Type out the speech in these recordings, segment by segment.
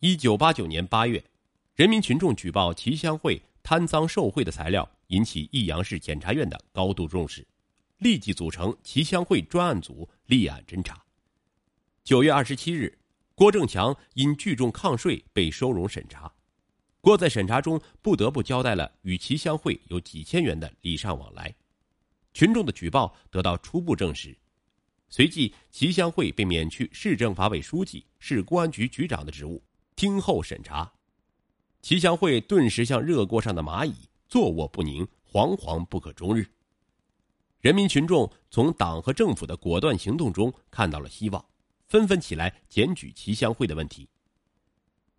一九八九年八月，人民群众举报齐相会贪赃受贿的材料，引起益阳市检察院的高度重视，立即组成齐相会专案组立案侦查。九月二十七日，郭正强因聚众抗税被收容审查。郭在审查中不得不交代了与齐相会有几千元的礼尚往来，群众的举报得到初步证实。随即，齐相会被免去市政法委书记、市公安局局长的职务，听候审查。齐祥会顿时像热锅上的蚂蚁，坐卧不宁，惶惶不可终日。人民群众从党和政府的果断行动中看到了希望，纷纷起来检举齐祥会的问题。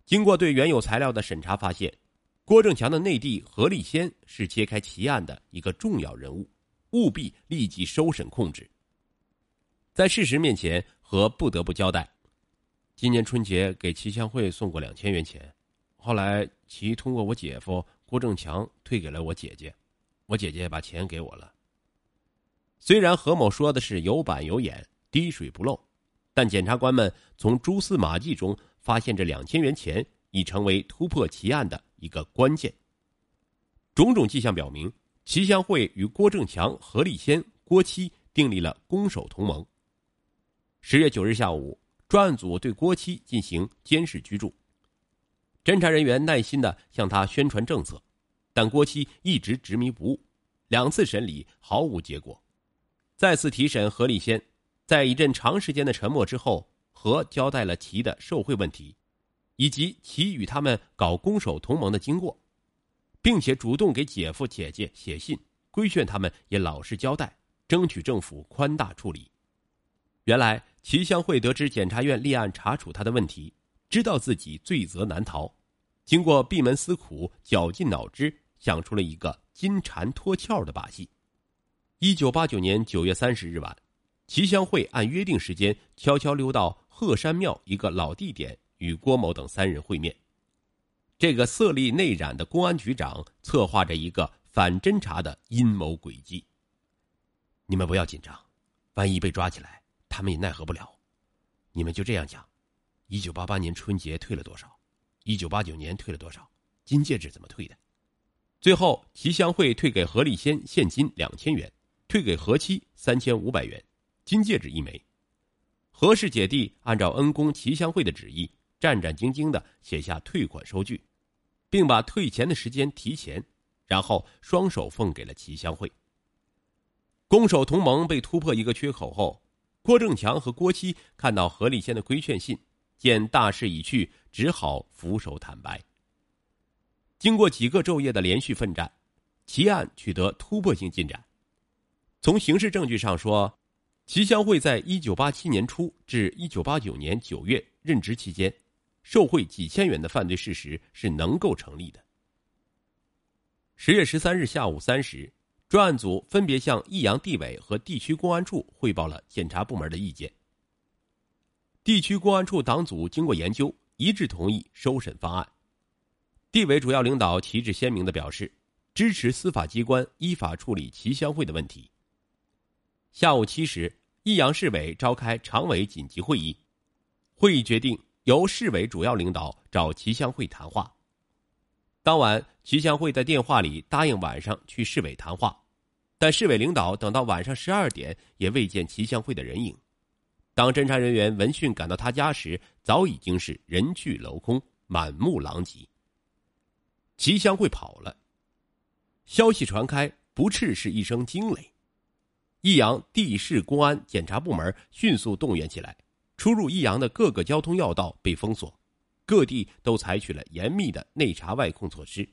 经过对原有材料的审查，发现郭正强的内弟何立先是揭开奇案的一个重要人物，务必立即收审控制。在事实面前，何不得不交代：今年春节给齐香会送过两千元钱，后来齐通过我姐夫郭正强退给了我姐姐，我姐姐把钱给我了。虽然何某说的是有板有眼、滴水不漏，但检察官们从蛛丝马迹中。发现这两千元钱已成为突破奇案的一个关键。种种迹象表明，齐香会与郭正强、何立先、郭七订立了攻守同盟。十月九日下午，专案组对郭七进行监视居住，侦查人员耐心的向他宣传政策，但郭七一直执迷不悟，两次审理毫无结果。再次提审何立先，在一阵长时间的沉默之后。和交代了其的受贿问题，以及其与他们搞攻守同盟的经过，并且主动给姐夫姐姐写信规劝他们也老实交代，争取政府宽大处理。原来齐相会得知检察院立案查处他的问题，知道自己罪责难逃，经过闭门思苦、绞尽脑汁，想出了一个金蝉脱壳的把戏。一九八九年九月三十日晚，齐相会按约定时间悄悄溜到。鹤山庙一个老地点，与郭某等三人会面。这个色厉内荏的公安局长策划着一个反侦查的阴谋诡计。你们不要紧张，万一被抓起来，他们也奈何不了。你们就这样讲：一九八八年春节退了多少？一九八九年退了多少？金戒指怎么退的？最后，齐香会退给何立先现金两千元，退给何妻三千五百元，金戒指一枚。何氏姐弟按照恩公齐香会的旨意，战战兢兢的写下退款收据，并把退钱的时间提前，然后双手奉给了齐香会。攻守同盟被突破一个缺口后，郭正强和郭七看到何立先的规劝信，见大势已去，只好俯首坦白。经过几个昼夜的连续奋战，齐案取得突破性进展。从刑事证据上说。齐香会在一九八七年初至一九八九年九月任职期间，受贿几千元的犯罪事实是能够成立的。十月十三日下午三时，专案组分别向益阳地委和地区公安处汇报了检察部门的意见。地区公安处党组经过研究，一致同意收审方案。地委主要领导旗帜鲜明的表示，支持司法机关依法处理齐相会的问题。下午七时，益阳市委召开常委紧急会议，会议决定由市委主要领导找齐相会谈话。当晚，齐祥会在电话里答应晚上去市委谈话，但市委领导等到晚上十二点也未见齐祥会的人影。当侦查人员闻讯赶到他家时，早已经是人去楼空，满目狼藉。齐香会跑了，消息传开，不啻是一声惊雷。益阳地市公安检察部门迅速动员起来，出入益阳的各个交通要道被封锁，各地都采取了严密的内查外控措施，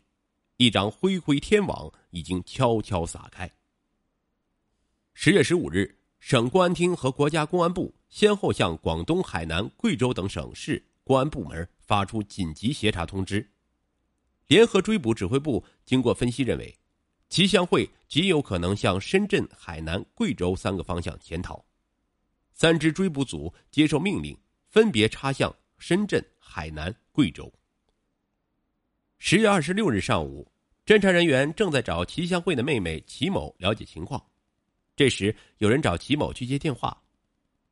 一张恢恢天网已经悄悄撒开。十月十五日，省公安厅和国家公安部先后向广东、海南、贵州等省市公安部门发出紧急协查通知，联合追捕指挥部经过分析认为。齐香会极有可能向深圳、海南、贵州三个方向潜逃，三支追捕组接受命令，分别插向深圳、海南、贵州。十月二十六日上午，侦查人员正在找齐香会的妹妹齐某了解情况，这时有人找齐某去接电话，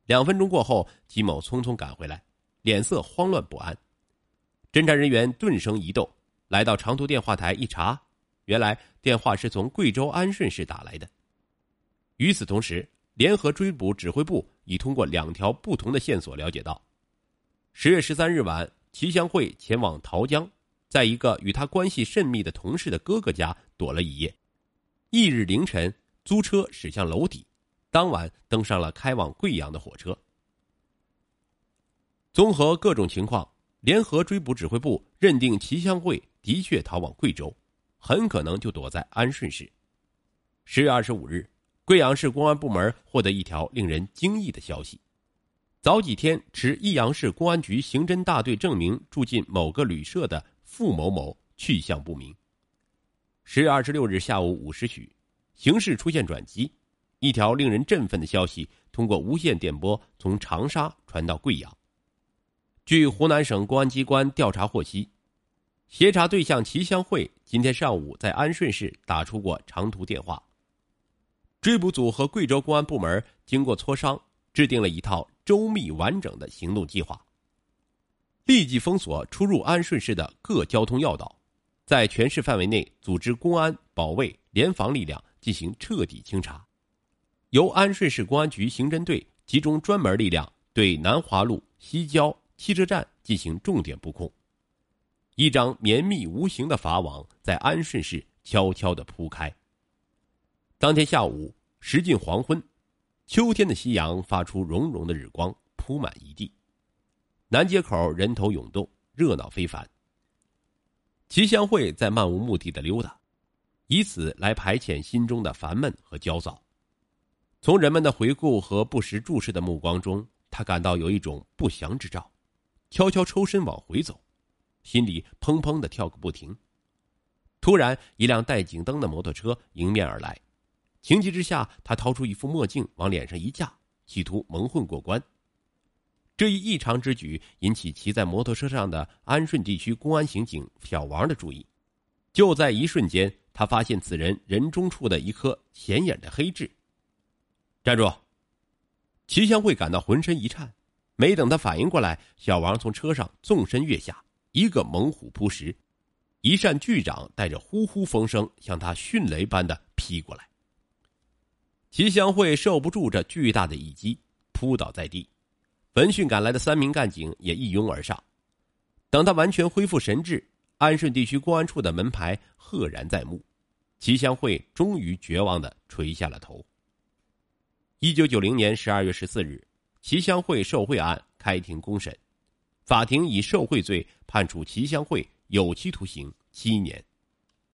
两分钟过后，齐某匆匆赶回来，脸色慌乱不安。侦查人员顿生疑窦，来到长途电话台一查，原来电话是从贵州安顺市打来的。与此同时，联合追捕指挥部已通过两条不同的线索了解到，十月十三日晚，齐香慧前往桃江，在一个与他关系甚密的同事的哥哥家躲了一夜。翌日凌晨，租车驶向娄底，当晚登上了开往贵阳的火车。综合各种情况。联合追捕指挥部认定齐香慧的确逃往贵州，很可能就躲在安顺市。十月二十五日，贵阳市公安部门获得一条令人惊异的消息：早几天持益阳市公安局刑侦大队证明住进某个旅社的付某某去向不明。十月二十六日下午五时许，形势出现转机，一条令人振奋的消息通过无线电波从长沙传到贵阳。据湖南省公安机关调查获悉，协查对象齐香慧今天上午在安顺市打出过长途电话。追捕组和贵州公安部门经过磋商，制定了一套周密完整的行动计划。立即封锁出入安顺市的各交通要道，在全市范围内组织公安、保卫、联防力量进行彻底清查。由安顺市公安局刑侦队集中专门力量，对南华路、西郊。汽车站进行重点布控，一张绵密无形的法网在安顺市悄悄的铺开。当天下午时近黄昏，秋天的夕阳发出融融的日光，铺满一地。南街口人头涌动，热闹非凡。齐香慧在漫无目的的溜达，以此来排遣心中的烦闷和焦躁。从人们的回顾和不时注视的目光中，他感到有一种不祥之兆。悄悄抽身往回走，心里砰砰的跳个不停。突然，一辆带警灯的摩托车迎面而来，情急之下，他掏出一副墨镜往脸上一架，企图蒙混过关。这一异常之举引起骑在摩托车上的安顺地区公安刑警小王的注意。就在一瞬间，他发现此人人中处的一颗显眼的黑痣。站住！齐香慧感到浑身一颤。没等他反应过来，小王从车上纵身跃下，一个猛虎扑食，一扇巨掌带着呼呼风声向他迅雷般的劈过来。齐香慧受不住这巨大的一击，扑倒在地。闻讯赶来的三名干警也一拥而上。等他完全恢复神智，安顺地区公安处的门牌赫然在目。齐香慧终于绝望的垂下了头。一九九零年十二月十四日。齐香慧受贿案开庭公审，法庭以受贿罪判处齐香慧有期徒刑七年。